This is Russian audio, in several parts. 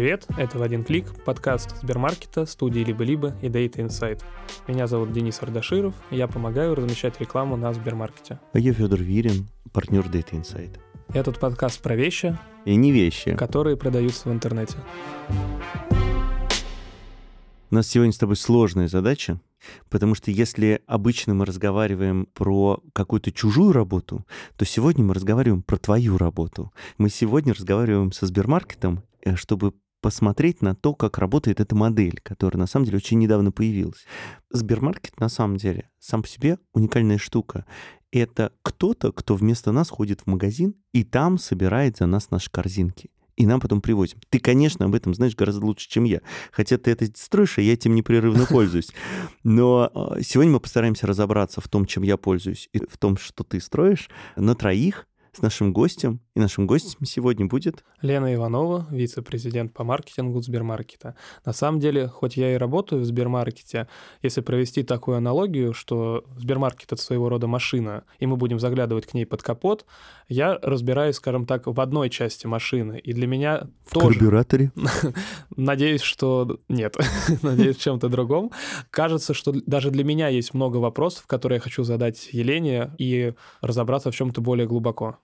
Привет, это «В один клик», подкаст Сбермаркета, студии «Либо-либо» и Data Insight. Меня зовут Денис Ардаширов, и я помогаю размещать рекламу на Сбермаркете. А я Федор Вирин, партнер Data Insight. Этот подкаст про вещи, И не вещи. которые продаются в интернете. У нас сегодня с тобой сложная задача, потому что если обычно мы разговариваем про какую-то чужую работу, то сегодня мы разговариваем про твою работу. Мы сегодня разговариваем со Сбермаркетом, э, чтобы посмотреть на то, как работает эта модель, которая на самом деле очень недавно появилась. Сбермаркет на самом деле сам по себе уникальная штука. Это кто-то, кто вместо нас ходит в магазин и там собирает за нас наши корзинки и нам потом привозим. Ты, конечно, об этом знаешь гораздо лучше, чем я. Хотя ты это строишь, а я этим непрерывно пользуюсь. Но э, сегодня мы постараемся разобраться в том, чем я пользуюсь, и в том, что ты строишь, на троих с нашим гостем. И нашим гостем сегодня будет... Лена Иванова, вице-президент по маркетингу Сбермаркета. На самом деле, хоть я и работаю в Сбермаркете, если провести такую аналогию, что Сбермаркет — это своего рода машина, и мы будем заглядывать к ней под капот, я разбираюсь, скажем так, в одной части машины. И для меня В тоже... карбюраторе. Надеюсь, что нет. Надеюсь, в чем-то другом. Кажется, что даже для меня есть много вопросов, которые я хочу задать Елене и разобраться в чем-то более глубоко.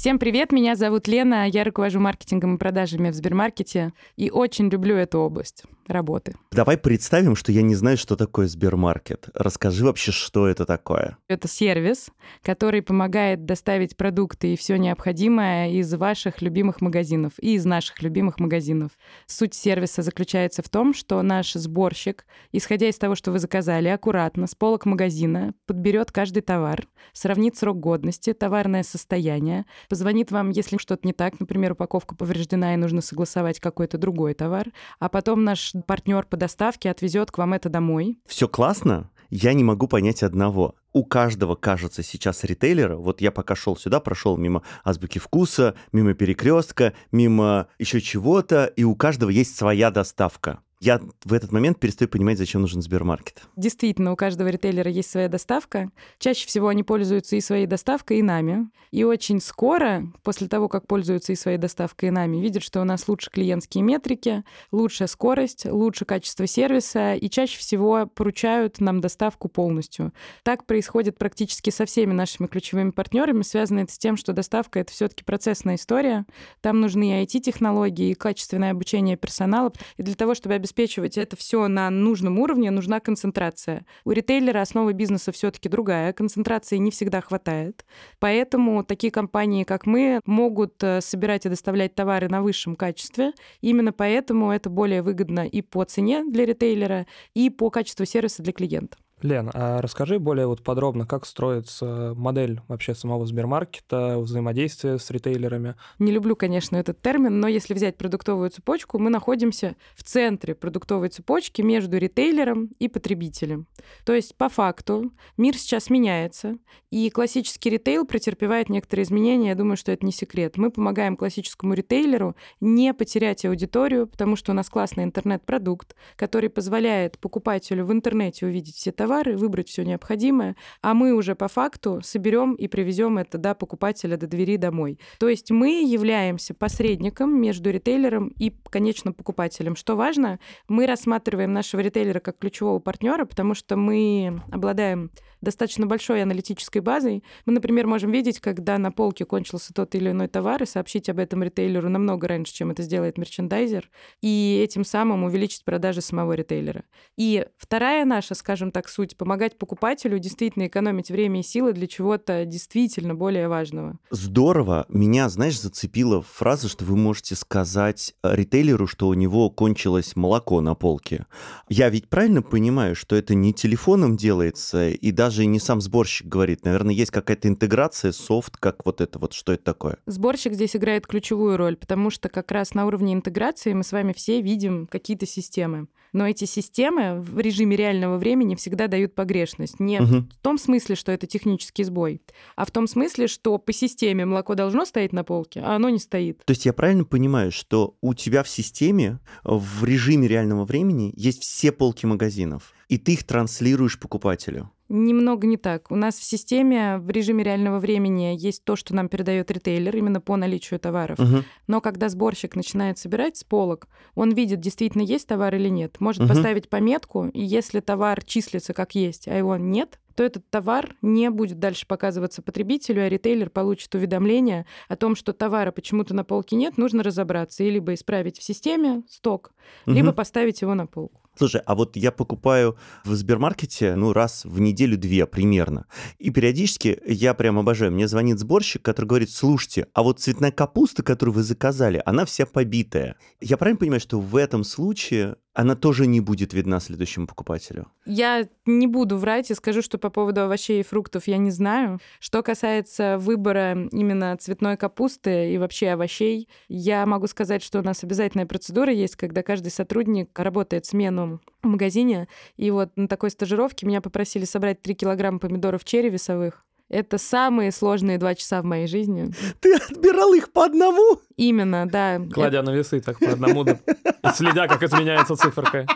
Всем привет, меня зовут Лена, я руковожу маркетингом и продажами в Сбермаркете и очень люблю эту область работы. Давай представим, что я не знаю, что такое Сбермаркет. Расскажи вообще, что это такое. Это сервис, который помогает доставить продукты и все необходимое из ваших любимых магазинов и из наших любимых магазинов. Суть сервиса заключается в том, что наш сборщик, исходя из того, что вы заказали, аккуратно с полок магазина подберет каждый товар, сравнит срок годности, товарное состояние, позвонит вам, если что-то не так, например, упаковка повреждена и нужно согласовать какой-то другой товар, а потом наш партнер по доставке отвезет к вам это домой. Все классно, я не могу понять одного. У каждого, кажется, сейчас ритейлера, вот я пока шел сюда, прошел мимо азбуки вкуса, мимо перекрестка, мимо еще чего-то, и у каждого есть своя доставка. Я в этот момент перестаю понимать, зачем нужен Сбермаркет. Действительно, у каждого ритейлера есть своя доставка. Чаще всего они пользуются и своей доставкой, и нами. И очень скоро, после того, как пользуются и своей доставкой, и нами, видят, что у нас лучше клиентские метрики, лучшая скорость, лучше качество сервиса, и чаще всего поручают нам доставку полностью. Так происходит практически со всеми нашими ключевыми партнерами. Связано это с тем, что доставка — это все таки процессная история. Там нужны и IT-технологии, и качественное обучение персонала. И для того, чтобы обеспечивать это все на нужном уровне, нужна концентрация. У ритейлера основа бизнеса все-таки другая, концентрации не всегда хватает. Поэтому такие компании, как мы, могут э, собирать и доставлять товары на высшем качестве. Именно поэтому это более выгодно и по цене для ритейлера, и по качеству сервиса для клиента. Лен, а расскажи более вот подробно, как строится модель вообще самого Сбермаркета, взаимодействия с ритейлерами. Не люблю, конечно, этот термин, но если взять продуктовую цепочку, мы находимся в центре продуктовой цепочки между ритейлером и потребителем. То есть, по факту, мир сейчас меняется, и классический ритейл претерпевает некоторые изменения. Я думаю, что это не секрет. Мы помогаем классическому ритейлеру не потерять аудиторию, потому что у нас классный интернет-продукт, который позволяет покупателю в интернете увидеть все товары, выбрать все необходимое, а мы уже по факту соберем и привезем это до покупателя, до двери домой. То есть мы являемся посредником между ритейлером и конечным покупателем. Что важно, мы рассматриваем нашего ритейлера как ключевого партнера, потому что мы обладаем достаточно большой аналитической базой. Мы, например, можем видеть, когда на полке кончился тот или иной товар, и сообщить об этом ритейлеру намного раньше, чем это сделает мерчендайзер, и этим самым увеличить продажи самого ритейлера. И вторая наша, скажем так, суть — помогать покупателю действительно экономить время и силы для чего-то действительно более важного. Здорово. Меня, знаешь, зацепила фраза, что вы можете сказать э, ритейлеру, что у него кончилось молоко на полке. Я ведь правильно понимаю, что это не телефоном делается, и даже не сам сборщик говорит. Наверное, есть какая-то интеграция, софт, как вот это вот, что это такое? Сборщик здесь играет ключевую роль, потому что как раз на уровне интеграции мы с вами все видим какие-то системы. Но эти системы в режиме реального времени всегда дают погрешность. Не Мгм. в том смысле, что это технический сбой, а в том смысле, что по системе молоко должно стоять на полке, а оно не стоит. То есть я правильно понимаю, что у тебя в системе в режиме реального времени есть все полки магазинов? И ты их транслируешь покупателю. Немного не так. У нас в системе в режиме реального времени есть то, что нам передает ритейлер именно по наличию товаров. Угу. Но когда сборщик начинает собирать с полок, он видит, действительно есть товар или нет. Может Мгм. поставить пометку, и если товар числится как есть, а его нет, то этот товар не будет дальше показываться потребителю, а ритейлер получит уведомление о том, что товара почему-то на полке нет, нужно разобраться и либо исправить в системе сток, либо Мгм. поставить его на полку. Слушай, а вот я покупаю в Сбермаркете, ну, раз в неделю-две примерно. И периодически я прям обожаю. Мне звонит сборщик, который говорит, слушайте, а вот цветная капуста, которую вы заказали, она вся побитая. Я правильно понимаю, что в этом случае она тоже не будет видна следующему покупателю? Я не буду врать и скажу, что по поводу овощей и фруктов я не знаю. Что касается выбора именно цветной капусты и вообще овощей, я могу сказать, что у нас обязательная процедура есть, когда каждый сотрудник работает смену в магазине. И вот на такой стажировке меня попросили собрать 3 килограмма помидоров черри весовых. Это самые сложные два часа в моей жизни. Ты отбирал их по одному? Именно, да. Кладя на весы так по одному, следя, как изменяется циферка.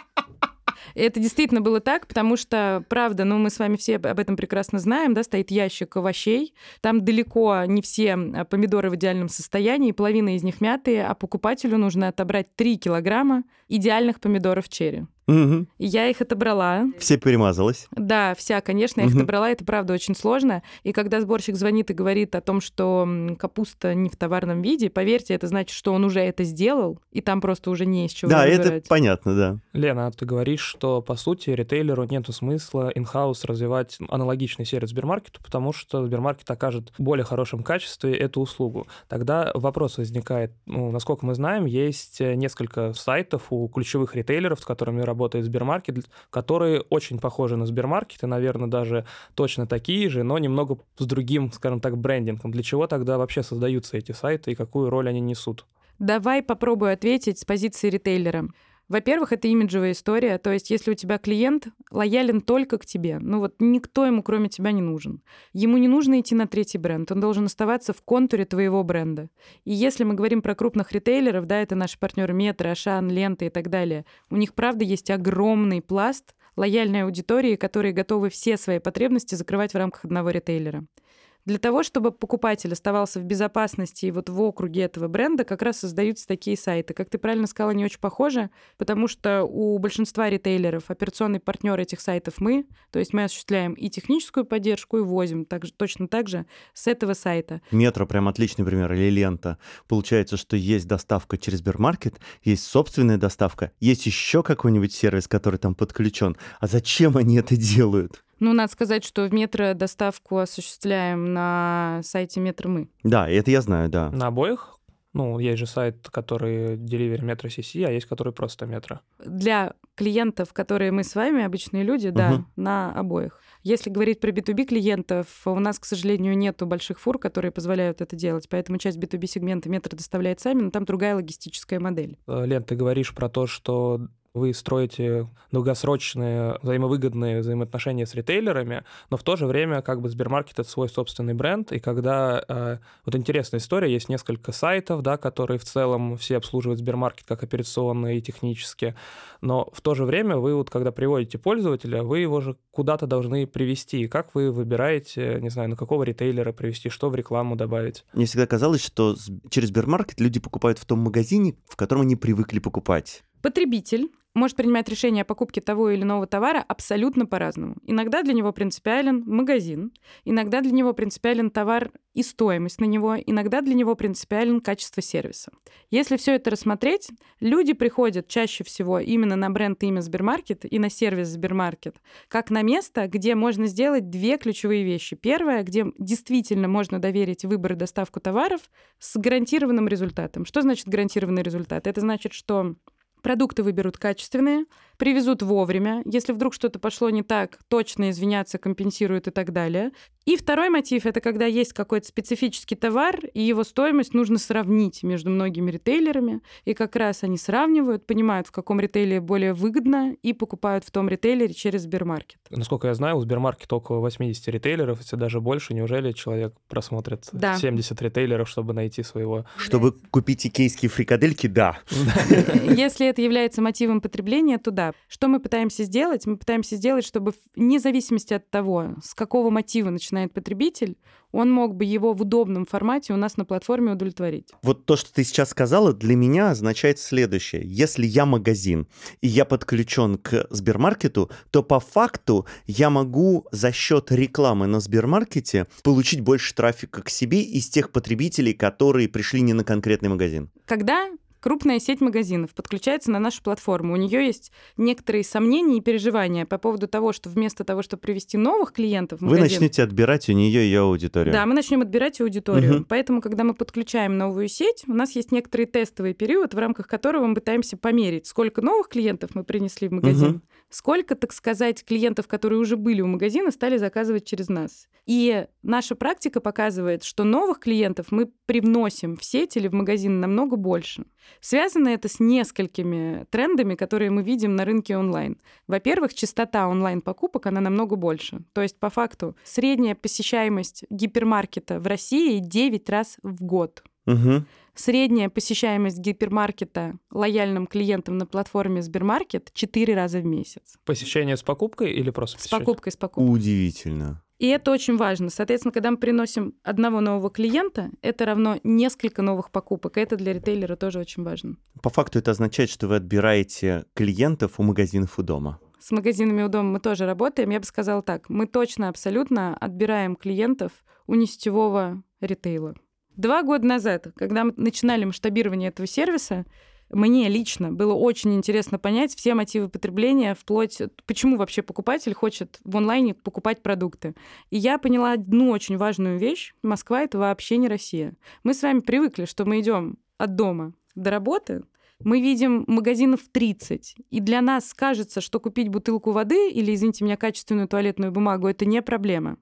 Это действительно было так, потому что, правда, ну мы с вами все об этом прекрасно знаем, да, стоит ящик овощей, там далеко не все а, помидоры в идеальном состоянии, половина из них мятые, а покупателю нужно отобрать 3 килограмма идеальных помидоров черри. Мгм. И я их отобрала. Все перемазалось. Да, вся, конечно, я их Мгм. отобрала, это правда очень сложно. И когда сборщик звонит и говорит о том, что капуста не в товарном виде, поверьте, это значит, что он уже это сделал, и там просто уже не из чего да, это выбирать. понятно, да. Лена, а ты говоришь, что, по сути, ритейлеру нету смысла in-house развивать аналогичный сервис Сбермаркету, потому что Сбермаркет окажет в более хорошем качестве эту услугу. Тогда вопрос возникает, ну, насколько мы знаем, есть э, несколько сайтов у ключевых ритейлеров, с которыми работает Сбермаркет, которые очень похожи на Сбермаркет и, наверное, даже точно такие же, но немного с другим, скажем так, брендингом. Для чего тогда вообще создаются эти сайты и какую роль они несут? Давай попробую ответить с позиции ритейлера. Во-первых, это имиджевая история, то есть если у тебя клиент лоялен только к тебе, ну вот никто ему кроме тебя не нужен. Ему не нужно идти на третий бренд, он должен оставаться в контуре твоего бренда. И если мы говорим про крупных ритейлеров, да, это наши партнеры Метро, Ашан, Лента и так далее, у них, правда, есть огромный пласт лояльной аудитории, которые готовы все свои потребности закрывать в рамках одного ритейлера. Для того, чтобы покупатель оставался в безопасности и вот в округе этого бренда, как раз создаются такие сайты. Как ты правильно сказала, не очень похожи, потому что у большинства ритейлеров операционный партнер этих сайтов мы, то есть мы осуществляем и техническую поддержку, и возим также, точно так же с этого сайта. Метро прям отличный пример, или лента. Получается, что есть доставка через Сбермаркет, есть собственная доставка, есть еще какой-нибудь сервис, который там подключен. А зачем они это делают? Ну, надо сказать, что в метро доставку осуществляем на сайте Метро мы. Да, это я знаю, да. На обоих? Ну, есть же сайт, который Delivery Metro CC, а есть который просто Метро. Для клиентов, которые мы с вами, обычные люди, да, Мгм. на обоих. Если говорить про B2B клиентов, у нас, к сожалению, нету больших фур, которые позволяют это делать, поэтому часть B2B сегмента метро доставляет сами, но там другая логистическая модель. Лен, ты говоришь про то, что вы строите долгосрочные взаимовыгодные взаимоотношения с ритейлерами, но в то же время как бы Сбермаркет — это свой собственный бренд, и когда... э, вот интересная история, есть несколько сайтов, да, которые в целом все обслуживают Сбермаркет как операционно и технически, но в то же время вы вот когда приводите пользователя, вы его же куда-то должны привести. Как вы выбираете, не знаю, на какого ритейлера привести, что в рекламу добавить? Мне всегда казалось, что через Сбермаркет люди покупают в том магазине, в котором они привыкли покупать. Потребитель может принимать решение о покупке того или иного товара абсолютно по-разному. Иногда для него принципиален магазин, иногда для него принципиален товар и стоимость на него, иногда для него принципиален качество сервиса. Если все это рассмотреть, люди приходят чаще всего именно на бренд имя Сбермаркет и на сервис Сбермаркет, как на место, где можно сделать две ключевые вещи. Первое, где действительно можно доверить выбор и доставку товаров с гарантированным результатом. Что значит гарантированный результат? Это значит, что Продукты выберут качественные, привезут вовремя. Если вдруг что-то пошло не так, точно извиняться, компенсируют и так далее. И второй мотив — это когда есть какой-то специфический товар, и его стоимость нужно сравнить между многими ритейлерами. И как раз они сравнивают, понимают, в каком ритейле более выгодно, и покупают в том ритейлере через Сбермаркет. Насколько я знаю, у Сбермаркета около 80 ритейлеров, если даже больше. Неужели человек просмотрит Да. 70 ритейлеров, чтобы найти своего? Чтобы купить икейские фрикадельки, да. Если это является мотивом потребления, то да. Стартап. Что мы пытаемся сделать? Мы пытаемся сделать, чтобы вне зависимости от того, с какого мотива начинает потребитель, он мог бы его в удобном формате у нас на платформе удовлетворить. Вот то, что ты сейчас сказала, для меня означает следующее. Если я магазин, и я подключен к Сбермаркету, то по факту я могу за счет рекламы на Сбермаркете получить больше трафика к себе из тех потребителей, которые пришли не на конкретный магазин. Когда крупная сеть магазинов подключается на нашу платформу. У нее есть некоторые сомнения и переживания по поводу того, что вместо того, чтобы привести новых клиентов в магазин... Вы начнете отбирать у нее ее аудиторию. Да, мы начнем отбирать аудиторию. Угу. Поэтому, когда мы подключаем новую сеть, у нас есть некоторый тестовый период, в рамках которого мы пытаемся померить, сколько новых клиентов мы принесли в магазин, угу. Сколько, так сказать, клиентов, которые уже были у магазина, стали заказывать через нас. И наша практика показывает, что новых клиентов мы привносим в сеть или в магазин намного больше. Связано это с несколькими трендами, которые мы видим на рынке онлайн. Во-первых, частота онлайн-покупок, она намного больше. То есть, по факту, средняя посещаемость гипермаркета в России 9 раз в год. Угу. Средняя посещаемость гипермаркета лояльным клиентам на платформе Сбермаркет 4 раза в месяц. Посещение с покупкой или просто С покупкой, с покупкой. Удивительно. И это очень важно. Соответственно, когда мы приносим одного нового клиента, это равно несколько новых покупок. И это для ритейлера тоже очень важно. По факту это означает, что вы отбираете клиентов у магазинов у дома. С магазинами у дома мы тоже работаем. Я бы сказала так, мы точно, абсолютно отбираем клиентов у несетевого ритейла. Два года назад, когда мы начинали масштабирование этого сервиса, мне лично было очень интересно понять все мотивы потребления, вплоть почему вообще покупатель хочет в онлайне покупать продукты. И я поняла одну очень важную вещь. Москва — это вообще не Россия. Мы с вами привыкли, что мы идем от дома до работы, мы видим магазинов 30, и для нас кажется, что купить бутылку воды или, извините меня, качественную туалетную бумагу — это не проблема.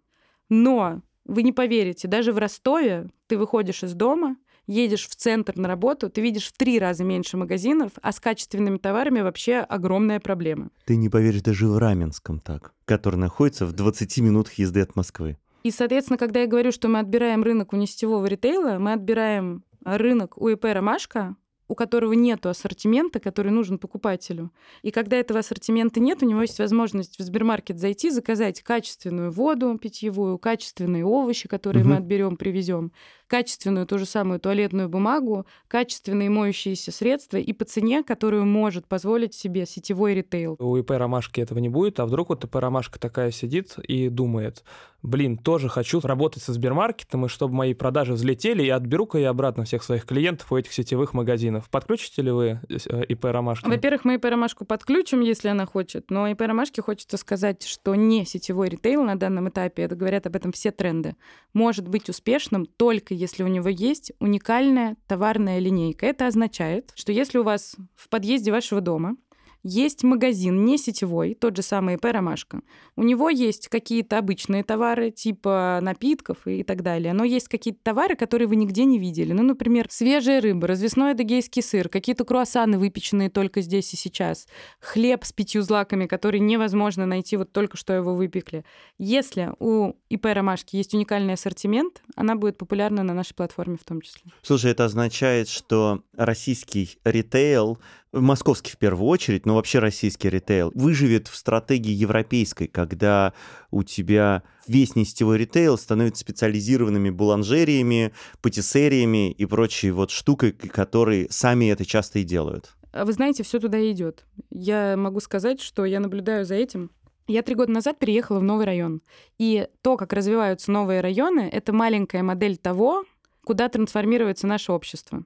Но вы не поверите, даже в Ростове ты выходишь из дома — едешь в центр на работу, ты видишь в три раза меньше магазинов, а с качественными товарами вообще огромная проблема. Ты не поверишь, даже в Раменском так, который находится в 20 минутах езды от Москвы. И, соответственно, когда я говорю, что мы отбираем рынок у несетевого ритейла, мы отбираем рынок у ИП «Ромашка», у которого нет ассортимента, который нужен покупателю. И когда этого ассортимента нет, у него есть возможность в Сбермаркет зайти, заказать качественную воду питьевую, качественные овощи, которые угу. мы отберем, привезем, качественную ту же самую туалетную бумагу, качественные моющиеся средства и по цене, которую может позволить себе сетевой ритейл. У ИП «Ромашки» этого не будет, а вдруг вот ИП «Ромашка» такая сидит и думает, блин, тоже хочу работать со Сбермаркетом, и чтобы мои продажи взлетели, и отберу-ка я обратно всех своих клиентов у этих сетевых магазинов. Подключите ли вы э, ИП «Ромашки»? Во-первых, мы ИП «Ромашку» подключим, если она хочет, но ИП «Ромашки» хочется сказать, что не сетевой ритейл на данном этапе, это говорят об этом все тренды, может быть успешным только если у него есть уникальная товарная линейка. Это означает, что если у вас в подъезде вашего дома есть магазин не сетевой, тот же самый ИП «Ромашка». У него есть какие-то обычные товары, типа напитков и так далее, но есть какие-то товары, которые вы нигде не видели. Ну, например, свежая рыба, развесной адыгейский сыр, какие-то круассаны, выпеченные только здесь и сейчас, хлеб с пятью злаками, который невозможно найти, вот только что его выпекли. Если у ИП «Ромашки» есть уникальный ассортимент, она будет популярна на нашей платформе в том числе. Слушай, это означает, что российский ритейл московский в первую очередь, но вообще российский ритейл, выживет в стратегии европейской, когда у тебя весь нестевой ритейл становится специализированными буланжериями, патиссериями и прочей вот штукой, которые сами это часто и делают. А вы знаете, все туда идет. Я могу сказать, что я наблюдаю за этим. Я три года назад переехала в новый район. И то, как развиваются новые районы, это маленькая модель того, куда трансформируется наше общество.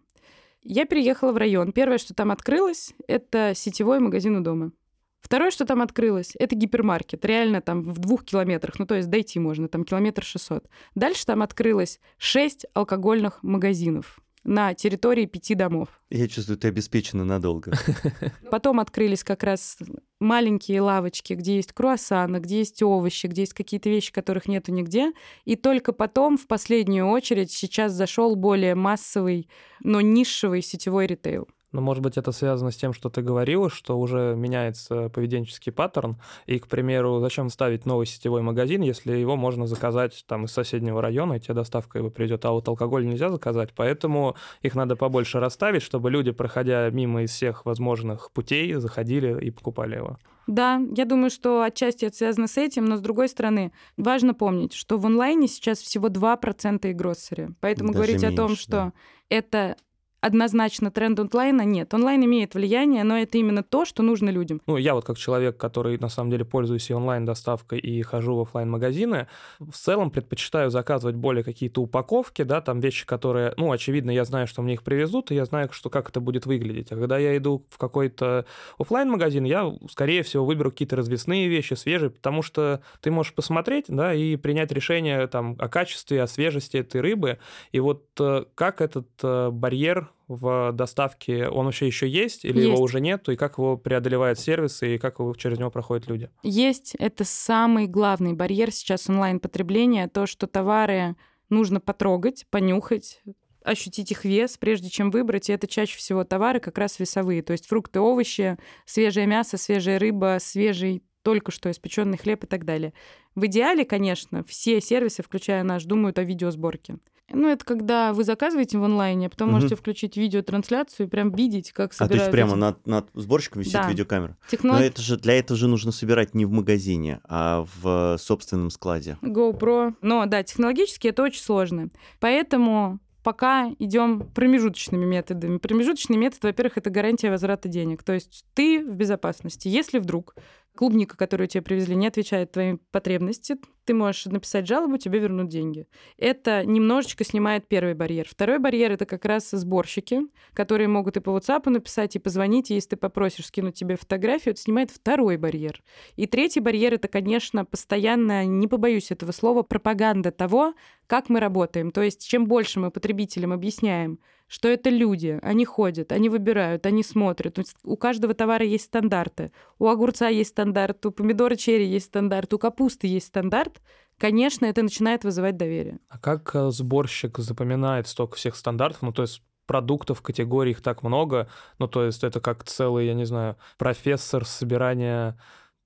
Я переехала в район. Первое, что там открылось, это сетевой магазин у дома. Второе, что там открылось, это гипермаркет. Реально там в двух километрах. Ну, то есть дойти можно, там километр шестьсот. Дальше там открылось шесть алкогольных магазинов на территории пяти домов. Я чувствую, ты обеспечена надолго. Потом открылись как раз маленькие лавочки, где есть круассаны, где есть овощи, где есть какие-то вещи, которых нету нигде. И только потом, в последнюю очередь, сейчас зашел более массовый, но нишевый сетевой ритейл. Но, может быть, это связано с тем, что ты говорила, что уже меняется поведенческий паттерн. И, к примеру, зачем ставить новый сетевой магазин, если его можно заказать там из соседнего района, и тебе доставка его придет, а вот алкоголь нельзя заказать. Поэтому их надо побольше расставить, чтобы люди, проходя мимо из всех возможных путей, заходили и покупали его. Да, я думаю, что отчасти это связано с этим, но с другой стороны, важно помнить, что в онлайне сейчас всего 2% и гроссери. Поэтому Даже говорить о том, меньше, что да. это однозначно тренд онлайна нет. Онлайн имеет влияние, но это именно то, что нужно людям. Ну, я вот как человек, который на самом деле пользуюсь и онлайн-доставкой, и хожу в оффлайн магазины в целом предпочитаю заказывать более какие-то упаковки, да, там вещи, которые, ну, очевидно, я знаю, что мне их привезут, и я знаю, что как это будет выглядеть. А когда я иду в какой-то оффлайн магазин я, скорее всего, выберу какие-то развесные вещи, свежие, потому что ты можешь посмотреть, да, и принять решение там о качестве, о свежести этой рыбы. И вот э, как этот э, барьер в доставке, он вообще еще есть или Есть. его уже нет, и как его преодолевает сервис, и как его, через него проходят люди? Есть, это самый главный барьер сейчас онлайн-потребления, то, что товары нужно потрогать, понюхать, ощутить их вес, прежде чем выбрать. И это чаще всего товары как раз весовые. То есть фрукты, овощи, свежее мясо, свежая рыба, свежий только что испеченный хлеб и так далее. В идеале, конечно, все сервисы, включая наш, думают о видеосборке. Ну, это когда вы заказываете в онлайне, а потом Мгм. можете включить видеотрансляцию и прям видеть, как А то собирают есть прямо над, над сборщиком висит Да. видеокамера. Но технологии. это же для этого же нужно собирать не в магазине, а в собственном складе. GoPro. Но да, технологически это очень сложно. Поэтому пока идем промежуточными методами. Промежуточный метод, во-первых, это гарантия возврата денег. То есть ты в безопасности. Если вдруг клубника, которую тебе привезли, не отвечает твоим потребности, ты можешь написать жалобу, тебе вернут деньги. Это немножечко снимает первый барьер. Второй барьер — это как раз сборщики, которые могут и по WhatsApp написать, и позвонить, и если ты попросишь скинуть тебе фотографию, это снимает второй барьер. И третий барьер — это, конечно, постоянно, не побоюсь этого слова, пропаганда того, как мы работаем. То есть чем больше мы потребителям объясняем, что это люди, они ходят, они выбирают, они смотрят. У каждого товара есть стандарты. У огурца есть стандарт, у помидора черри есть стандарт, у капусты есть стандарт. Конечно, это начинает вызывать доверие. А как э, сборщик запоминает столько всех стандартов? Ну, то есть продуктов, категорий их так много. Ну, то есть это как целый, я не знаю, профессор собирания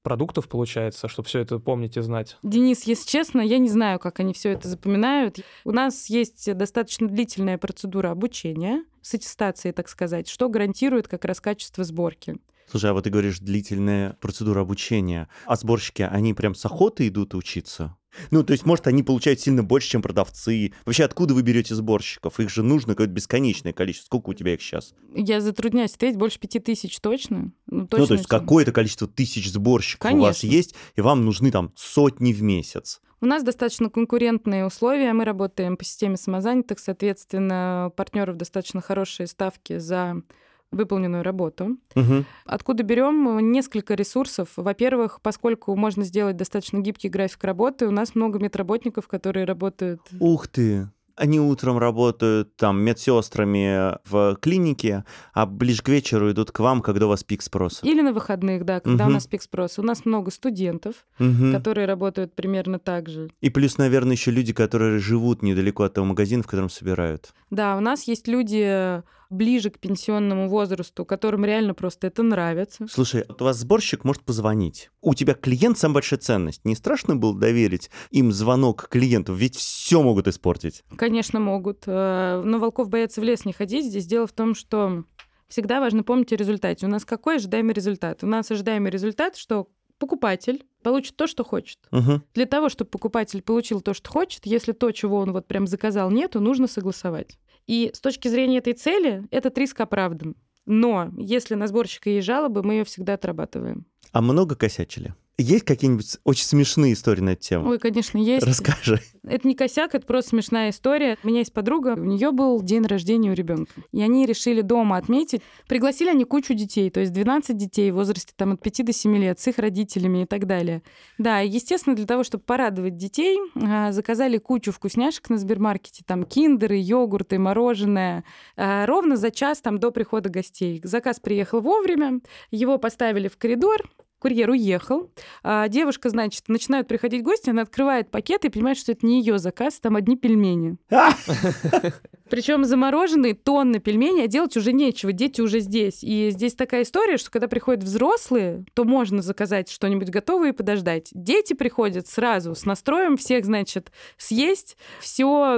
продуктов получается, чтобы все это помнить и знать. Денис, если честно, я не знаю, как они все это запоминают. У нас есть достаточно длительная процедура обучения с аттестацией, так сказать, что гарантирует как раз качество сборки. Слушай, а вот ты говоришь, длительная процедура обучения. А сборщики, они прям с охоты идут учиться? Ну, то есть, может, они получают сильно больше, чем продавцы. Вообще, откуда вы берете сборщиков? Их же нужно какое-то бесконечное количество. Сколько у тебя их сейчас? Я затрудняюсь ответить, больше пяти тысяч точно. Ну, ну, то есть, точно. какое-то количество тысяч сборщиков у вас Конечно. есть, и вам нужны там сотни в месяц. У нас достаточно конкурентные условия. Мы работаем по системе самозанятых, соответственно, партнеров достаточно хорошие ставки за выполненную работу. Мгм. Откуда берем несколько ресурсов? Во-первых, поскольку можно сделать достаточно гибкий график работы, у нас много медработников, которые работают Ух ты! Они утром работают там медсестрами в клинике, а ближе к вечеру идут к вам, когда у вас пик спроса. или на выходных, да, когда у Мгм. нас пик спроса. У нас много студентов, Мгм. которые работают примерно так же. И плюс, наверное, еще люди, которые живут недалеко от того магазина, в котором собирают. Да, у нас есть люди ближе к пенсионному возрасту, которым реально просто это нравится. Слушай, вот у вас сборщик может позвонить. У тебя клиент самая большая ценность. Не страшно было доверить им звонок клиенту? Ведь все могут испортить. Конечно, могут. э, Но волков боятся в лес не ходить. Здесь дело в том, что всегда важно помнить о результате. У нас какой ожидаемый результат? У нас ожидаемый результат, что покупатель получит то, что хочет. Мгм. Для того, чтобы покупатель получил то, что хочет, если то, чего он вот прям заказал, нету, нужно согласовать. И с точки зрения этой цели этот риск оправдан. Но если на сборщика есть жалобы, мы ее всегда отрабатываем. А много косячили? Есть какие-нибудь очень смешные истории на эту тему? Ой, конечно, есть. Расскажи. Это не косяк, это просто смешная история. У меня есть подруга, у нее был день рождения у ребенка. И они решили дома отметить. Пригласили они кучу детей, то есть 12 детей в возрасте там, от 5 до 7 лет с их родителями и так далее. Да, естественно, для того, чтобы порадовать детей, а, заказали кучу вкусняшек на Сбермаркете, там киндеры, йогурты, мороженое, а, ровно за час там до прихода гостей. Заказ приехал вовремя, его поставили в коридор, курьер уехал, а девушка, значит, начинают приходить гости, она открывает пакет и понимает, что это не ее заказ, там одни пельмени. Причем замороженные тонны пельменей, а делать уже нечего, дети уже здесь. И здесь такая история, что когда приходят взрослые, то можно заказать что-нибудь готовое и подождать. Дети приходят сразу с настроем всех, значит, съесть, все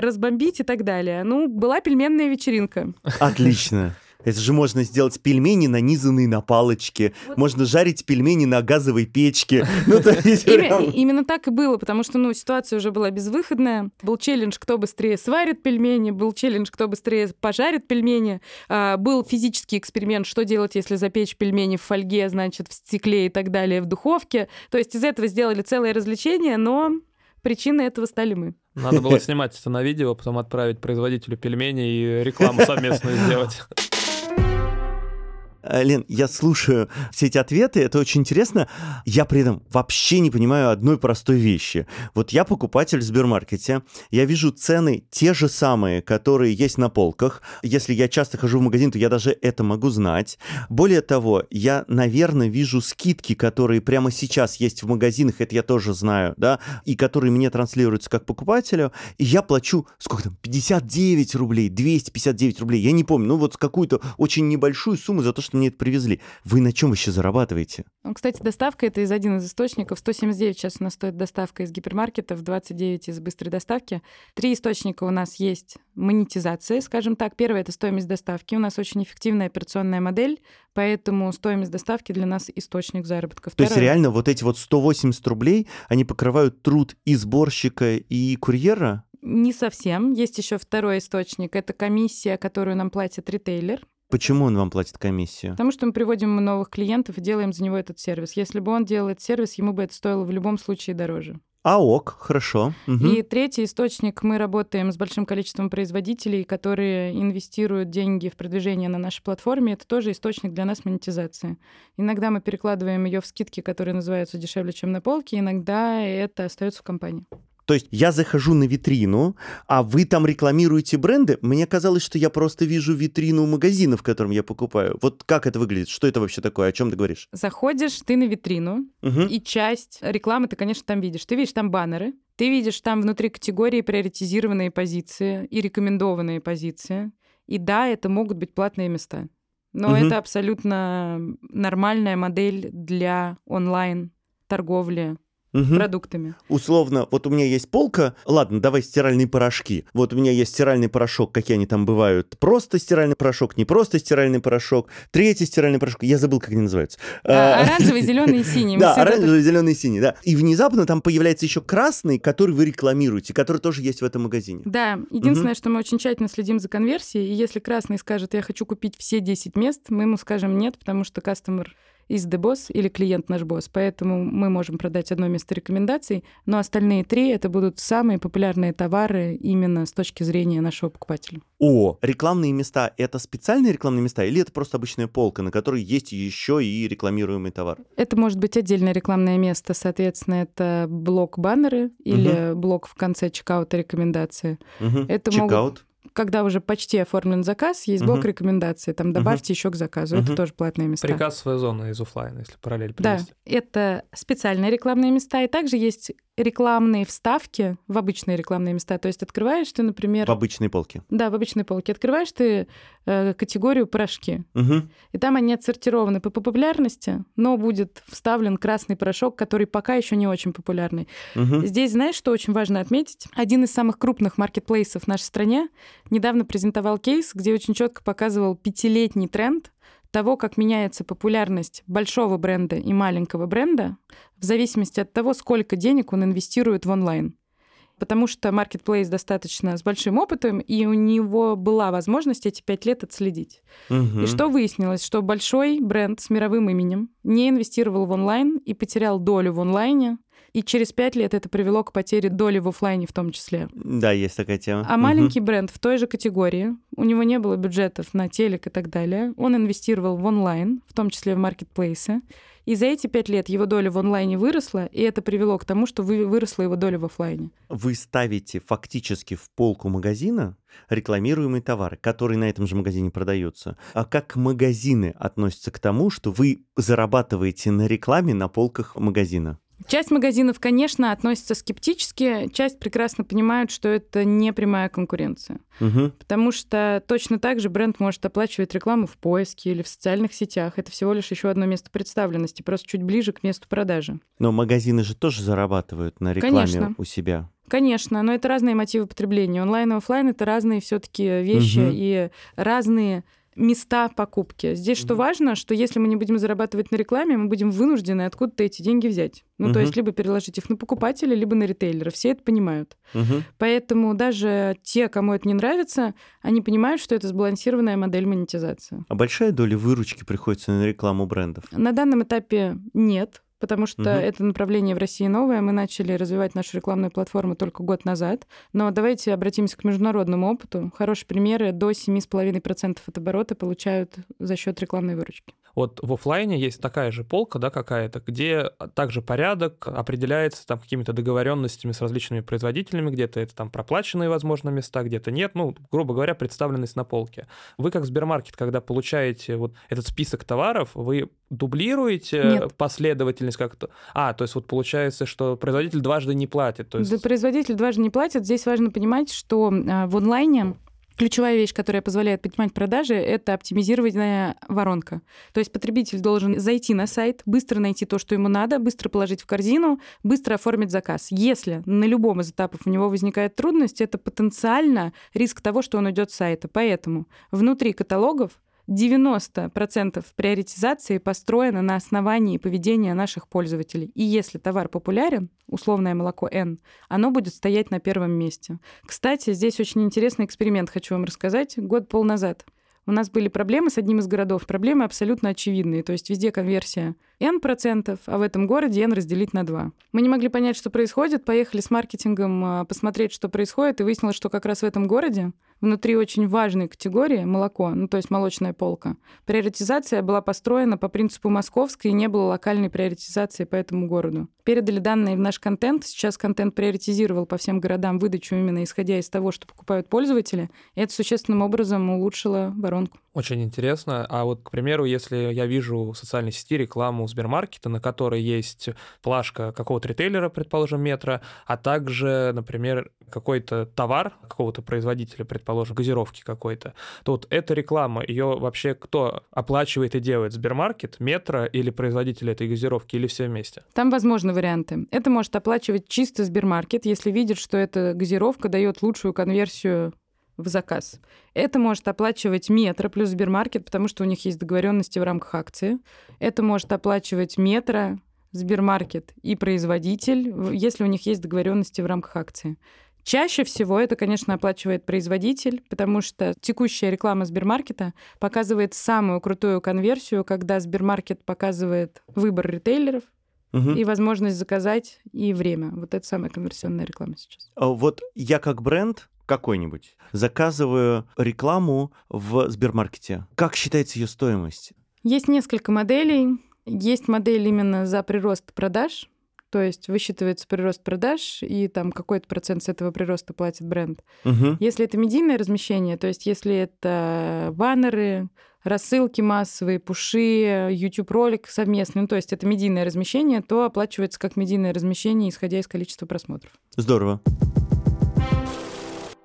разбомбить и так далее. Ну, была пельменная вечеринка. Отлично. Это же можно сделать пельмени, нанизанные на палочке. Вот. Можно жарить пельмени на газовой печке. Ну, Именно так и было, потому что ну, ситуация уже была безвыходная. Был челлендж, кто быстрее сварит пельмени, был челлендж, кто быстрее пожарит пельмени. А, был физический эксперимент, что делать, если запечь пельмени в фольге, значит, в стекле и так далее, в духовке. То есть из этого сделали целое развлечение, но причиной этого стали мы. Надо было снимать это на видео, потом отправить производителю пельменей и рекламу совместную сделать. Э, Лен, я слушаю все эти ответы, это очень интересно. Я при этом вообще не понимаю одной простой вещи. Вот я покупатель в Сбермаркете, я вижу цены те же самые, которые есть на полках. Если я часто хожу в магазин, то я даже это могу знать. Более того, я, наверное, вижу скидки, которые прямо сейчас есть в магазинах, это я тоже знаю, да, и которые мне транслируются как покупателю, и я плачу, сколько там, 59 рублей, 259 рублей, я не помню, ну вот какую-то очень небольшую сумму за то, что мне это привезли. Вы на чем еще зарабатываете? Ну, кстати, доставка — это из один из источников. 179 сейчас у нас стоит доставка из гипермаркетов, 29 из быстрой доставки. Три источника у нас есть монетизация, скажем так. Первое — это стоимость доставки. У нас очень эффективная операционная модель, поэтому стоимость доставки для нас источник заработка. Второе... То есть реально вот эти вот 180 рублей, они покрывают труд и сборщика, и курьера? Не совсем. Есть еще второй источник. Это комиссия, которую нам платит ритейлер. Почему он вам платит комиссию? Потому что мы приводим новых клиентов и делаем за него этот сервис. Если бы он делал этот сервис, ему бы это стоило в любом случае дороже. А ок, хорошо. Угу. И третий источник, мы работаем с большим количеством производителей, которые инвестируют деньги в продвижение на нашей платформе. Это тоже источник для нас монетизации. Иногда мы перекладываем ее в скидки, которые называются дешевле, чем на полке, иногда это остается в компании. То есть я захожу на витрину, а вы там рекламируете бренды. Мне казалось, что я просто вижу витрину магазина, в котором я покупаю. Вот как это выглядит? Что это вообще такое? О чем ты говоришь? Заходишь ты на витрину, угу. и часть рекламы ты, конечно, там видишь. Ты видишь там баннеры, ты видишь там внутри категории приоритизированные позиции и рекомендованные позиции. И да, это могут быть платные места. Но угу. это абсолютно нормальная модель для онлайн торговли угу. продуктами. Условно, вот у меня есть полка, ладно, давай стиральные порошки. Вот у меня есть стиральный порошок, какие они там бывают. Просто стиральный порошок, не просто стиральный порошок, третий стиральный порошок, я забыл, как они называются. А, оранжевый, зеленый и синий. Да, оранжевый, зеленый и синий, да. И внезапно там появляется еще красный, который вы рекламируете, который тоже есть в этом магазине. Да, единственное, что мы очень тщательно следим за конверсией, и если красный скажет, я хочу купить все 10 мест, мы ему скажем нет, потому что кастомер из The Boss или клиент наш босс. Поэтому мы можем продать одно место рекомендаций, но остальные три это будут самые популярные товары именно с точки зрения нашего покупателя. О, рекламные места — это специальные рекламные места или это просто обычная полка, на которой есть еще и рекламируемый товар? Это может быть отдельное рекламное место, соответственно, это блок-баннеры или угу. блок в конце чекаута рекомендации. Угу. Это Чекаут? Могут когда уже почти оформлен заказ, есть блок uh-huh. рекомендаций, там добавьте uh-huh. еще к заказу. Uh-huh. Это тоже платные места. Приказ своя зона из офлайна, если параллель привести. Да, это специальные рекламные места, и также есть рекламные вставки в обычные рекламные места. То есть открываешь ты, например... В обычной полке. Да, в обычной полке. Открываешь ты э, категорию порошки. Угу. И там они отсортированы по популярности, но будет вставлен красный порошок, который пока еще не очень популярный. Угу. Здесь, знаешь, что очень важно отметить? Один из самых крупных маркетплейсов в нашей стране недавно презентовал кейс, где очень четко показывал пятилетний тренд того, как меняется популярность большого бренда и маленького бренда в зависимости от того, сколько денег он инвестирует в онлайн. Потому что Marketplace достаточно с большим опытом, и у него была возможность эти пять лет отследить. Угу. И что выяснилось? Что большой бренд с мировым именем не инвестировал в онлайн и потерял долю в онлайне и через пять лет это привело к потере доли в офлайне в том числе. Да, есть такая тема. А угу. маленький бренд в той же категории, у него не было бюджетов на телек и так далее, он инвестировал в онлайн, в том числе в маркетплейсы, И за эти пять лет его доля в онлайне выросла, и это привело к тому, что выросла его доля в офлайне. Вы ставите фактически в полку магазина рекламируемые товары, которые на этом же магазине продаются. А как магазины относятся к тому, что вы зарабатываете на рекламе на полках магазина? Часть магазинов, конечно, относится скептически, часть прекрасно понимают, что это не прямая конкуренция. Угу. Потому что точно так же бренд может оплачивать рекламу в поиске или в социальных сетях. Это всего лишь еще одно место представленности, просто чуть ближе к месту продажи. Но магазины же тоже зарабатывают на рекламе конечно. у себя. Конечно, но это разные мотивы потребления. Онлайн и офлайн это разные все-таки вещи угу. и разные места покупки. Здесь mm-hmm. что важно, что если мы не будем зарабатывать на рекламе, мы будем вынуждены откуда-то эти деньги взять. Ну, mm-hmm. то есть либо переложить их на покупателя, либо на ритейлера. Все это понимают. Mm-hmm. Поэтому даже те, кому это не нравится, они понимают, что это сбалансированная модель монетизации. А большая доля выручки приходится на рекламу брендов? На данном этапе нет потому что угу. это направление в России новое. Мы начали развивать нашу рекламную платформу только год назад. Но давайте обратимся к международному опыту. Хорошие примеры до 7,5% от оборота получают за счет рекламной выручки. Вот в офлайне есть такая же полка, да, какая-то, где также порядок определяется там какими-то договоренностями с различными производителями, где-то это там проплаченные, возможно, места, где-то нет, ну, грубо говоря, представленность на полке. Вы как Сбермаркет, когда получаете вот этот список товаров, вы дублируете нет. последовательность как-то? А, то есть вот получается, что производитель дважды не платит. То есть... Да, производитель дважды не платит. Здесь важно понимать, что а, в онлайне Ключевая вещь, которая позволяет поднимать продажи, это оптимизированная воронка. То есть потребитель должен зайти на сайт, быстро найти то, что ему надо, быстро положить в корзину, быстро оформить заказ. Если на любом из этапов у него возникает трудность, это потенциально риск того, что он уйдет с сайта. Поэтому внутри каталогов 90% приоритизации построено на основании поведения наших пользователей. И если товар популярен, условное молоко N, оно будет стоять на первом месте. Кстати, здесь очень интересный эксперимент хочу вам рассказать. Год пол назад у нас были проблемы с одним из городов. Проблемы абсолютно очевидные. То есть везде конверсия n процентов, а в этом городе n разделить на 2. Мы не могли понять, что происходит, поехали с маркетингом а, посмотреть, что происходит, и выяснилось, что как раз в этом городе внутри очень важной категории молоко, ну то есть молочная полка, приоритизация была построена по принципу московской и не было локальной приоритизации по этому городу. Передали данные в наш контент, сейчас контент приоритизировал по всем городам выдачу именно исходя из того, что покупают пользователи, и это существенным образом улучшило воронку. Очень интересно. А вот, к примеру, если я вижу в социальной сети рекламу Сбермаркета, на которой есть плашка какого-то ритейлера, предположим, метра, а также, например, какой-то товар какого-то производителя, предположим, газировки какой-то, то вот эта реклама, ее вообще кто оплачивает и делает? Сбермаркет, метро или производитель этой газировки, или все вместе? Там возможны варианты. Это может оплачивать чисто Сбермаркет, если видит, что эта газировка дает лучшую конверсию в заказ. Это может оплачивать Метро плюс Сбермаркет, потому что у них есть договоренности в рамках акции. Это может оплачивать Метро, Сбермаркет и производитель, если у них есть договоренности в рамках акции. Чаще всего это, конечно, оплачивает производитель, потому что текущая реклама Сбермаркета показывает самую крутую конверсию, когда Сбермаркет показывает выбор ритейлеров, угу. и возможность заказать, и время. Вот это самая конверсионная реклама сейчас. А вот я как бренд какой-нибудь, заказываю рекламу в Сбермаркете. Как считается ее стоимость? Есть несколько моделей. Есть модель именно за прирост продаж, то есть высчитывается прирост продаж, и там какой-то процент с этого прироста платит бренд. Угу. Если это медийное размещение, то есть если это баннеры, рассылки массовые, пуши, YouTube-ролик совместный, ну, то есть это медийное размещение, то оплачивается как медийное размещение, исходя из количества просмотров. Здорово.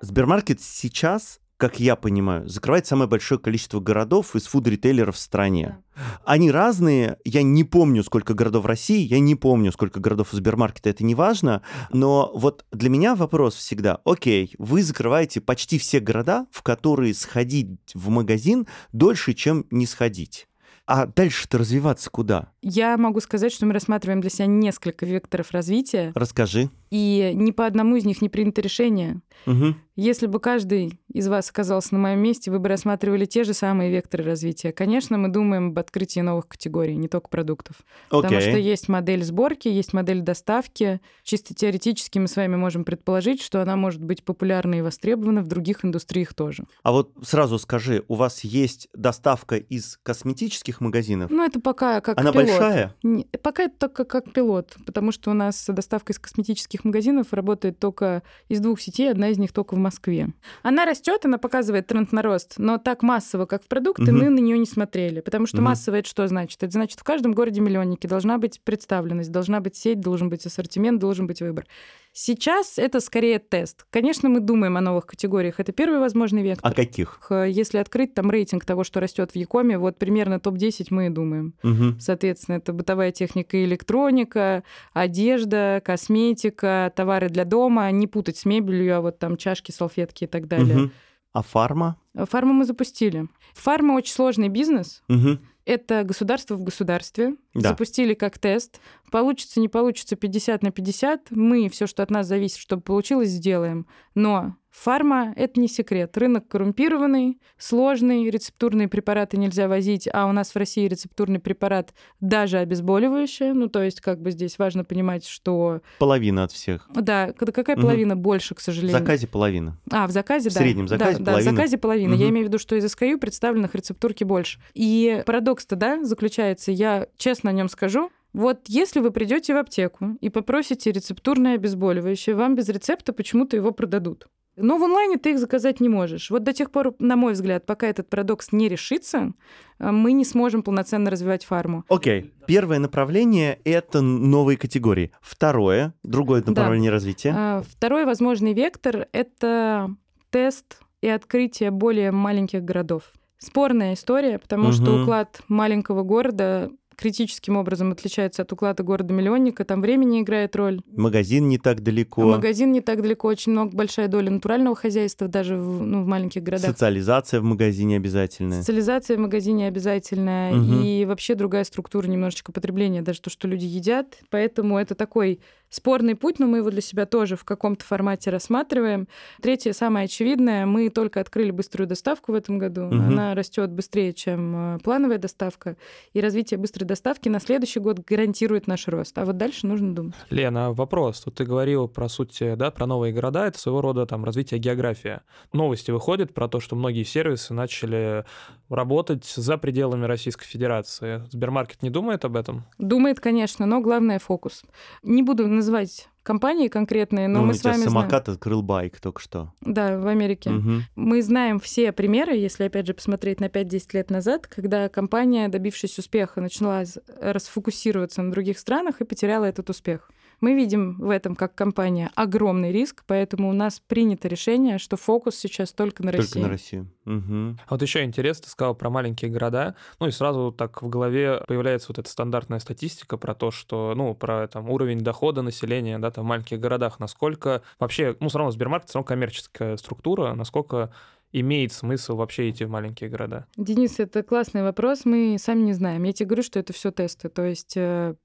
Сбермаркет сейчас, как я понимаю, закрывает самое большое количество городов из фуд-ритейлеров в стране. Они разные, я не помню, сколько городов в России, я не помню, сколько городов у Сбермаркета, это не важно, но вот для меня вопрос всегда, окей, вы закрываете почти все города, в которые сходить в магазин дольше, чем не сходить. А дальше-то развиваться куда? Я могу сказать, что мы рассматриваем для себя несколько векторов развития. Расскажи. И ни по одному из них не принято решение. Угу. Если бы каждый из вас оказался на моем месте, вы бы рассматривали те же самые векторы развития. Конечно, мы думаем об открытии новых категорий, не только продуктов. Потому Окей. что есть модель сборки, есть модель доставки. Чисто теоретически мы с вами можем предположить, что она может быть популярна и востребована в других индустриях тоже. А вот сразу скажи, у вас есть доставка из косметических магазинов? Ну, это пока как Она пилот. большая? Не- Пока это только как пилот, потому что у нас доставка из косметических магазинов работает только из двух сетей, одна из них только в Москве. Она растет, она показывает тренд на рост, но так массово, как в продукты, Мгм. мы на нее не смотрели. Потому что Мгм. массово это что значит? Это значит, в каждом городе-миллионнике должна быть представленность, должна быть сеть, должен быть ассортимент, должен быть выбор. Сейчас это скорее тест. Конечно, мы думаем о новых категориях. Это первый возможный вектор. А каких? Х- Если открыть там рейтинг того, что растет в Якоме, вот примерно топ-10 мы и думаем. Мгм. Соответственно, это бытовая техника и электроника, одежда, косметика, товары для дома. Не путать с мебелью, а вот там чашки, салфетки и так далее. Мгм. А фарма? Фарму мы запустили. Фарма очень сложный бизнес. Мгм. Это государство в государстве. Да. Запустили как тест. Получится, не получится 50 на 50. Мы все, что от нас зависит, чтобы получилось, сделаем. Но фарма — это не секрет. Рынок коррумпированный, сложный, рецептурные препараты нельзя возить, а у нас в России рецептурный препарат даже обезболивающее. Ну, то есть как бы здесь важно понимать, что... Половина от всех. Да, какая половина больше, к В сожалению. заказе половина. А, в заказе, В да. среднем заказе да, да, в половина. заказе половина. Я Мгм. имею в виду, что из SKU представленных рецептурки больше. И парадокс-то, да, заключается, я честно о нем скажу, вот если вы придете в аптеку и попросите рецептурное обезболивающее, вам без рецепта почему-то его продадут. Но в онлайне ты их заказать не можешь. Вот до тех пор, на мой взгляд, пока этот парадокс не решится, э, мы не сможем полноценно развивать фарму. Окей. Первое направление — это новые категории. Второе, другое направление развития. А, Второй возможный вектор — это тест и открытие более маленьких городов. Спорная история, потому что Мгм. уклад маленького города критическим образом отличается от уклада города-миллионника. Там времени играет роль. Магазин не так далеко. Магазин не так далеко, очень много, большая доля натурального хозяйства даже в, ну, в маленьких городах. Социализация в магазине обязательная. Социализация в магазине обязательная, Мгм. и вообще другая структура немножечко потребления, даже то, что люди едят. Поэтому это такой спорный путь, но мы его для себя тоже в каком-то формате рассматриваем. Третье, самое очевидное, мы только открыли быструю доставку в этом году. Мгм. Она растет быстрее, чем э, плановая доставка. И развитие быстрой доставки на следующий год гарантирует наш рост. А вот дальше нужно думать. Лена, вопрос. Тут ты говорил про суть, да, про новые города, это своего рода там развитие географии. Новости выходят про то, что многие сервисы начали работать за пределами Российской Федерации. Сбермаркет не думает об этом? Думает, конечно, но главное фокус. Не буду называть компании конкретные, но Ну, мы с вами знаем. самокат открыл байк только что. Да, в Америке. Мгм. Мы знаем все примеры, если опять же посмотреть на 5-10 лет назад, когда компания, добившись успеха, начала расфокусироваться на других странах и потеряла этот успех. Мы видим в этом как компания огромный риск, поэтому у нас принято решение, что фокус сейчас только на Только России. на Россию. Мгм. А вот еще интересно, ты сказал про маленькие города, ну и сразу так в голове появляется вот эта стандартная статистика про то, что, ну, про там уровень дохода населения, да, там в маленьких городах, насколько вообще, ну, все равно Сбермаркет, все равно коммерческая структура, насколько имеет смысл вообще идти в маленькие города? Денис, это классный вопрос, мы сами не знаем. Я тебе говорю, что это все тесты. То есть э,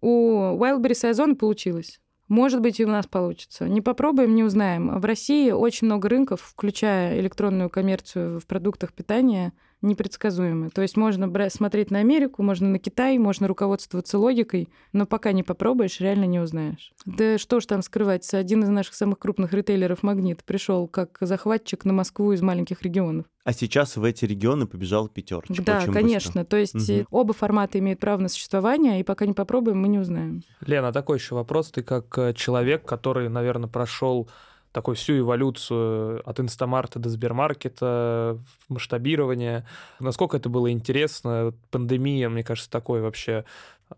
у Wildberries и Озон получилось. Может быть, и у нас получится. Не попробуем, не узнаем. В России очень много рынков, включая электронную коммерцию в продуктах питания, непредсказуемы. То есть можно смотреть на Америку, можно на Китай, можно руководствоваться логикой, но пока не попробуешь, реально не узнаешь. Да что ж там скрывать, один из наших самых крупных ритейлеров «Магнит» пришел как захватчик на Москву из маленьких регионов. А сейчас в эти регионы побежал пятерочка. Да, очень конечно. быстро. То есть э, оба формата имеют право на существование, и пока не попробуем, мы не узнаем. Лена, такой еще вопрос. Ты как э, человек, который, наверное, прошел такую всю эволюцию от инстамарта до Сбермаркета, масштабирования. Насколько это было интересно? Пандемия, мне кажется, такой вообще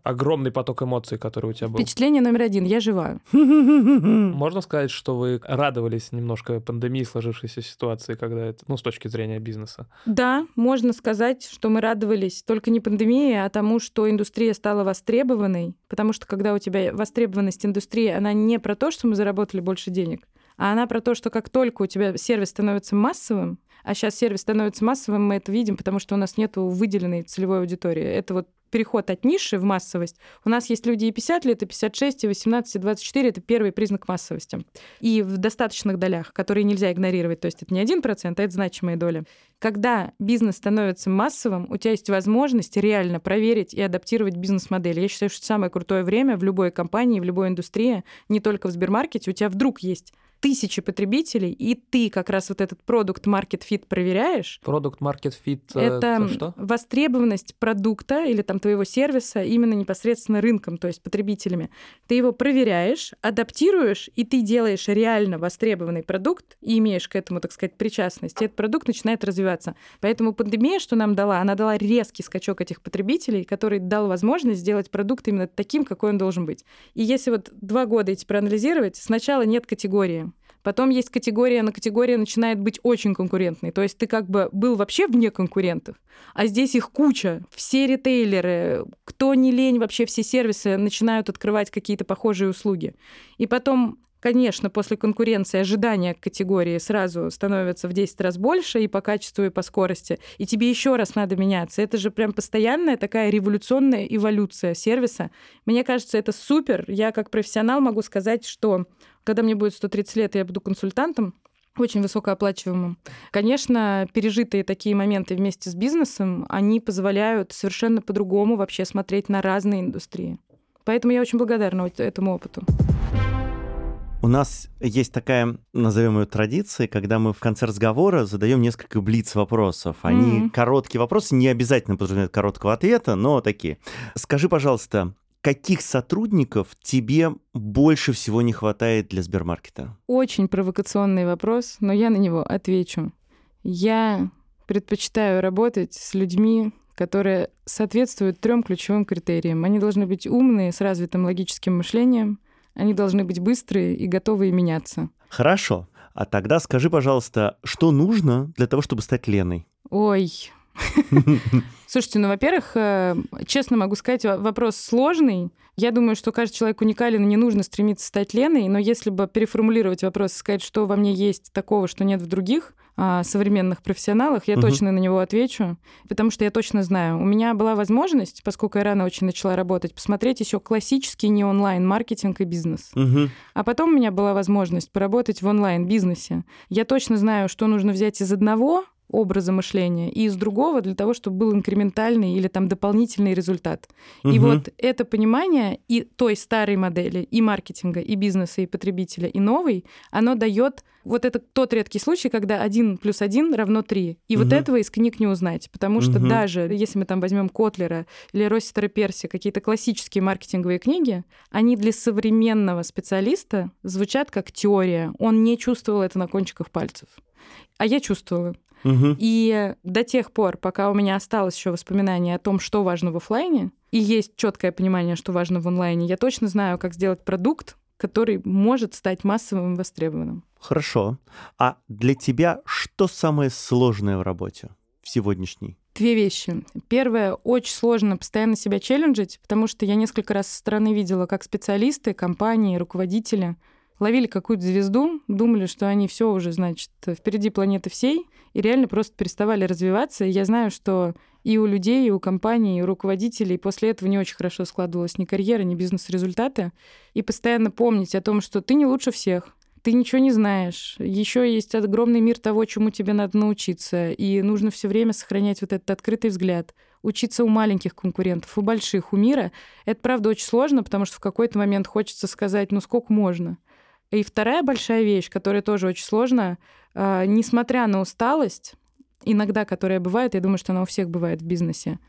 огромный поток эмоций, который у тебя был. Впечатление номер один. Я жива. Можно сказать, что вы радовались немножко пандемии, сложившейся ситуации, когда это, ну, с точки зрения бизнеса? Да, можно сказать, что мы радовались только не пандемии, а тому, что индустрия стала востребованной. Потому что когда у тебя востребованность индустрии, она не про то, что мы заработали больше денег, а она про то, что как только у тебя сервис становится массовым, а сейчас сервис становится массовым, мы это видим, потому что у нас нет выделенной целевой аудитории. Это вот переход от ниши в массовость. У нас есть люди и 50 лет, и 56, и 18, и 24. Это первый признак массовости. И в достаточных долях, которые нельзя игнорировать. То есть это не 1%, а это значимая доля. Когда бизнес становится массовым, у тебя есть возможность реально проверить и адаптировать бизнес-модель. Я считаю, что самое крутое время в любой компании, в любой индустрии, не только в Сбермаркете. У тебя вдруг есть тысячи потребителей, и ты как раз вот этот продукт market fit проверяешь. Продукт market fit это что? востребованность продукта или там твоего сервиса именно непосредственно рынком, то есть потребителями. Ты его проверяешь, адаптируешь, и ты делаешь реально востребованный продукт и имеешь к этому, так сказать, причастность. И этот продукт начинает развиваться. Поэтому пандемия, что нам дала, она дала резкий скачок этих потребителей, который дал возможность сделать продукт именно таким, какой он должен быть. И если вот два года эти проанализировать, сначала нет категории Потом есть категория, на категория начинает быть очень конкурентной. То есть ты как бы был вообще вне конкурентов, а здесь их куча. Все ритейлеры, кто не лень, вообще все сервисы начинают открывать какие-то похожие услуги. И потом Конечно, после конкуренции ожидания категории сразу становятся в 10 раз больше и по качеству, и по скорости. И тебе еще раз надо меняться. Это же прям постоянная такая революционная эволюция сервиса. Мне кажется, это супер. Я как профессионал могу сказать, что когда мне будет 130 лет, я буду консультантом, очень высокооплачиваемым. Конечно, пережитые такие моменты вместе с бизнесом, они позволяют совершенно по-другому вообще смотреть на разные индустрии. Поэтому я очень благодарна этому опыту. У нас есть такая, назовем ее традиция, когда мы в конце разговора задаем несколько блиц вопросов. Они mm-hmm. короткие вопросы, не обязательно подразумевают короткого ответа, но такие. Скажи, пожалуйста, каких сотрудников тебе больше всего не хватает для Сбермаркета? Очень провокационный вопрос, но я на него отвечу. Я предпочитаю работать с людьми, которые соответствуют трем ключевым критериям. Они должны быть умные, с развитым логическим мышлением, они должны быть быстрые и готовые меняться. Хорошо. А тогда скажи, пожалуйста, что нужно для того, чтобы стать Леной? Ой, Слушайте, ну, во-первых, э, честно могу сказать, вопрос сложный. Я думаю, что каждый человек уникален, и не нужно стремиться стать Леной, но если бы переформулировать вопрос и сказать, что во мне есть такого, что нет в других а, современных профессионалах, я угу. точно на него отвечу, потому что я точно знаю. У меня была возможность, поскольку я рано очень начала работать, посмотреть еще классический не онлайн маркетинг и бизнес. Угу. А потом у меня была возможность поработать в онлайн-бизнесе. Я точно знаю, что нужно взять из одного образа мышления, и из другого для того, чтобы был инкрементальный или там дополнительный результат. Угу. И вот это понимание и той старой модели, и маркетинга, и бизнеса, и потребителя, и новой, оно дает вот это тот редкий случай, когда один плюс один равно три. И угу. вот этого из книг не узнать. Потому что угу. даже если мы там возьмем Котлера или Росситера Перси, какие-то классические маркетинговые книги, они для современного специалиста звучат как теория. Он не чувствовал это на кончиках пальцев. А я чувствовала. Угу. И до тех пор, пока у меня осталось еще воспоминание о том, что важно в офлайне, и есть четкое понимание, что важно в онлайне, я точно знаю, как сделать продукт, который может стать массовым и востребованным. Хорошо. А для тебя что самое сложное в работе в сегодняшней? Две вещи. Первое, очень сложно постоянно себя челленджить, потому что я несколько раз со стороны видела, как специалисты, компании, руководители ловили какую-то звезду, думали, что они все уже, значит, впереди планеты всей, и реально просто переставали развиваться. И я знаю, что и у людей, и у компаний, и у руководителей после этого не очень хорошо складывалась ни карьера, ни бизнес-результаты. И постоянно помнить о том, что ты не лучше всех, ты ничего не знаешь. Еще есть огромный мир того, чему тебе надо научиться. И нужно все время сохранять вот этот открытый взгляд. Учиться у маленьких конкурентов, у больших, у мира. Это, правда, очень сложно, потому что в какой-то момент хочется сказать, ну сколько можно. И вторая большая вещь, которая тоже очень сложная, э, несмотря на усталость, иногда, которая бывает, я думаю, что она у всех бывает в бизнесе,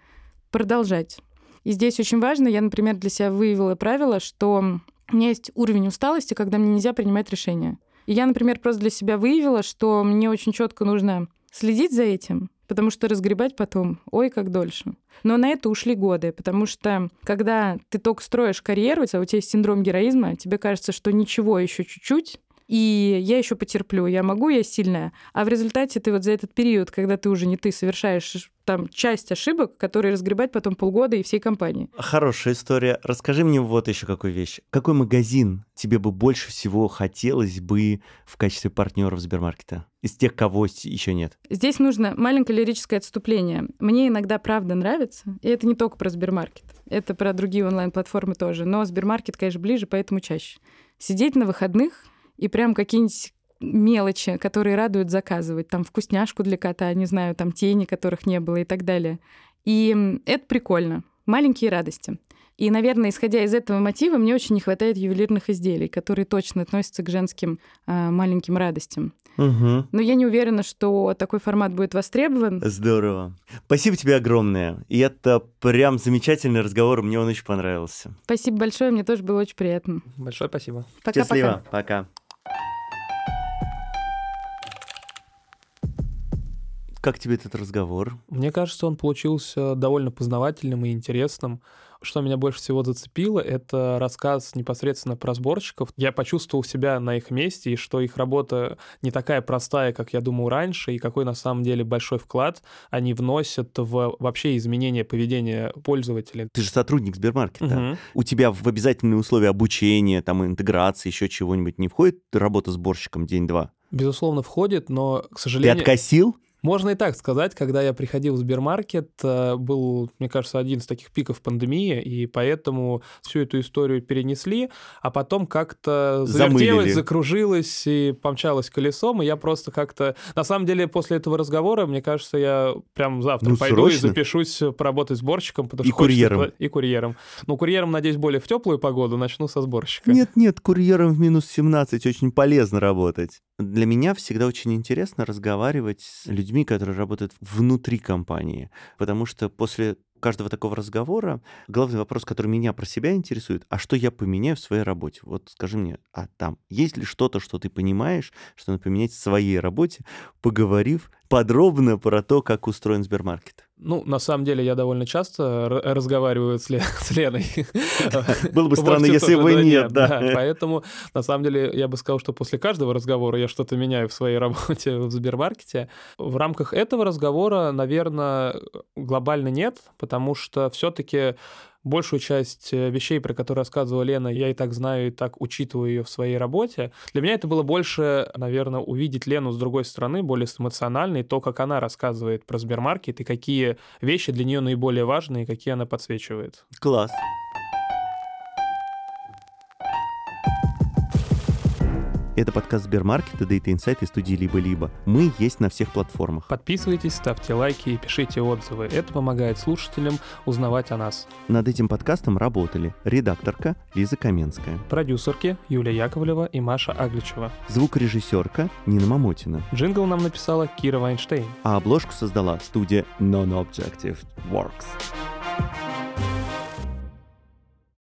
продолжать. И здесь очень важно, я, например, для себя выявила правило, что у меня есть уровень усталости, когда мне нельзя принимать решения. И я, например, просто для себя выявила, что мне очень четко нужно следить за этим, потому что разгребать потом, ой, как дольше. Но на это ушли годы, потому что когда ты только строишь карьеру, у тебя есть синдром героизма, тебе кажется, что ничего еще чуть-чуть, и я еще потерплю, я могу, я сильная. А в результате ты вот за этот период, когда ты уже не ты, совершаешь там часть ошибок, которые разгребать потом полгода и всей компании. Хорошая история. Расскажи мне вот еще какую вещь. Какой магазин тебе бы больше всего хотелось бы в качестве партнеров Сбермаркета? Из тех, кого еще нет. Здесь нужно маленькое лирическое отступление. Мне иногда правда нравится, и это не только про Сбермаркет, это про другие онлайн-платформы тоже, но Сбермаркет, конечно, ближе, поэтому чаще. Сидеть на выходных и прям какие-нибудь мелочи, которые радуют заказывать. Там вкусняшку для кота, не знаю, там тени, которых не было и так далее. И это прикольно. Маленькие радости. И, наверное, исходя из этого мотива, мне очень не хватает ювелирных изделий, которые точно относятся к женским э, маленьким радостям. Угу. Но я не уверена, что такой формат будет востребован. Здорово. Спасибо тебе огромное. И это прям замечательный разговор. Мне он очень понравился. Спасибо большое, мне тоже было очень приятно. Большое спасибо. Пока-пока. Счастливо. Пока. Как тебе этот разговор? Мне кажется, он получился довольно познавательным и интересным. Что меня больше всего зацепило, это рассказ непосредственно про сборщиков. Я почувствовал себя на их месте, и что их работа не такая простая, как я думал раньше, и какой на самом деле большой вклад они вносят в вообще изменение поведения пользователей. Ты же сотрудник Сбермаркета. Мгм. У тебя в обязательные условия обучения, там, интеграции, еще чего-нибудь не входит работа сборщиком день-два? Безусловно, входит, но, к Ты сожалению... откосил? Можно и так сказать, когда я приходил в Сбермаркет, э, был, мне кажется, один из таких пиков пандемии, и поэтому всю эту историю перенесли, а потом как-то завертелось, закружилось и помчалось колесом, и я просто как-то... На самом деле, после этого разговора, мне кажется, я прям завтра Ну, пойду и срочно. запишусь поработать сборщиком, потому И что хочется курьером. пла- И курьером. Ну, курьером, надеюсь, более в теплую погоду, начну со сборщика. Нет-нет, курьером в минус 17 очень полезно работать. Для меня всегда очень интересно разговаривать с людьми, которые работают внутри компании, потому что после каждого такого разговора главный вопрос, который меня про себя интересует, а что я поменяю в своей работе? Вот скажи мне, а там есть ли что-то, что ты понимаешь, что надо поменять в своей работе, поговорив подробно про то, как устроен Сбермаркет? Ну, на самом деле, я довольно часто разговариваю с, Ле- с Леной. Было бы странно, если бы нет, да. Поэтому, на самом деле, я бы сказал, что после каждого разговора я что-то меняю в своей работе в Сбермаркете. В рамках этого разговора, наверное, глобально нет, потому что все-таки большую часть э, вещей, про которые рассказывала Лена, я и так знаю, и так учитываю ее в своей работе. Для меня это было больше, наверное, увидеть Лену с другой стороны, более эмоциональной, то, как она рассказывает про Сбермаркет и какие вещи для нее наиболее важные, какие она подсвечивает. Класс. Это подкаст Сбермаркета Data Insight из студии «Либо-либо». Мы есть на всех платформах. Подписывайтесь, ставьте лайки и пишите отзывы. Это помогает слушателям узнавать о нас. Над этим подкастом работали редакторка Лиза Каменская, Продюсерки Юлия Яковлева и Маша Агличева. звукорежиссерка Нина Мамотина, Джингл нам написала Кира Вайнштейн. а обложку создала студия Non-Objective Works.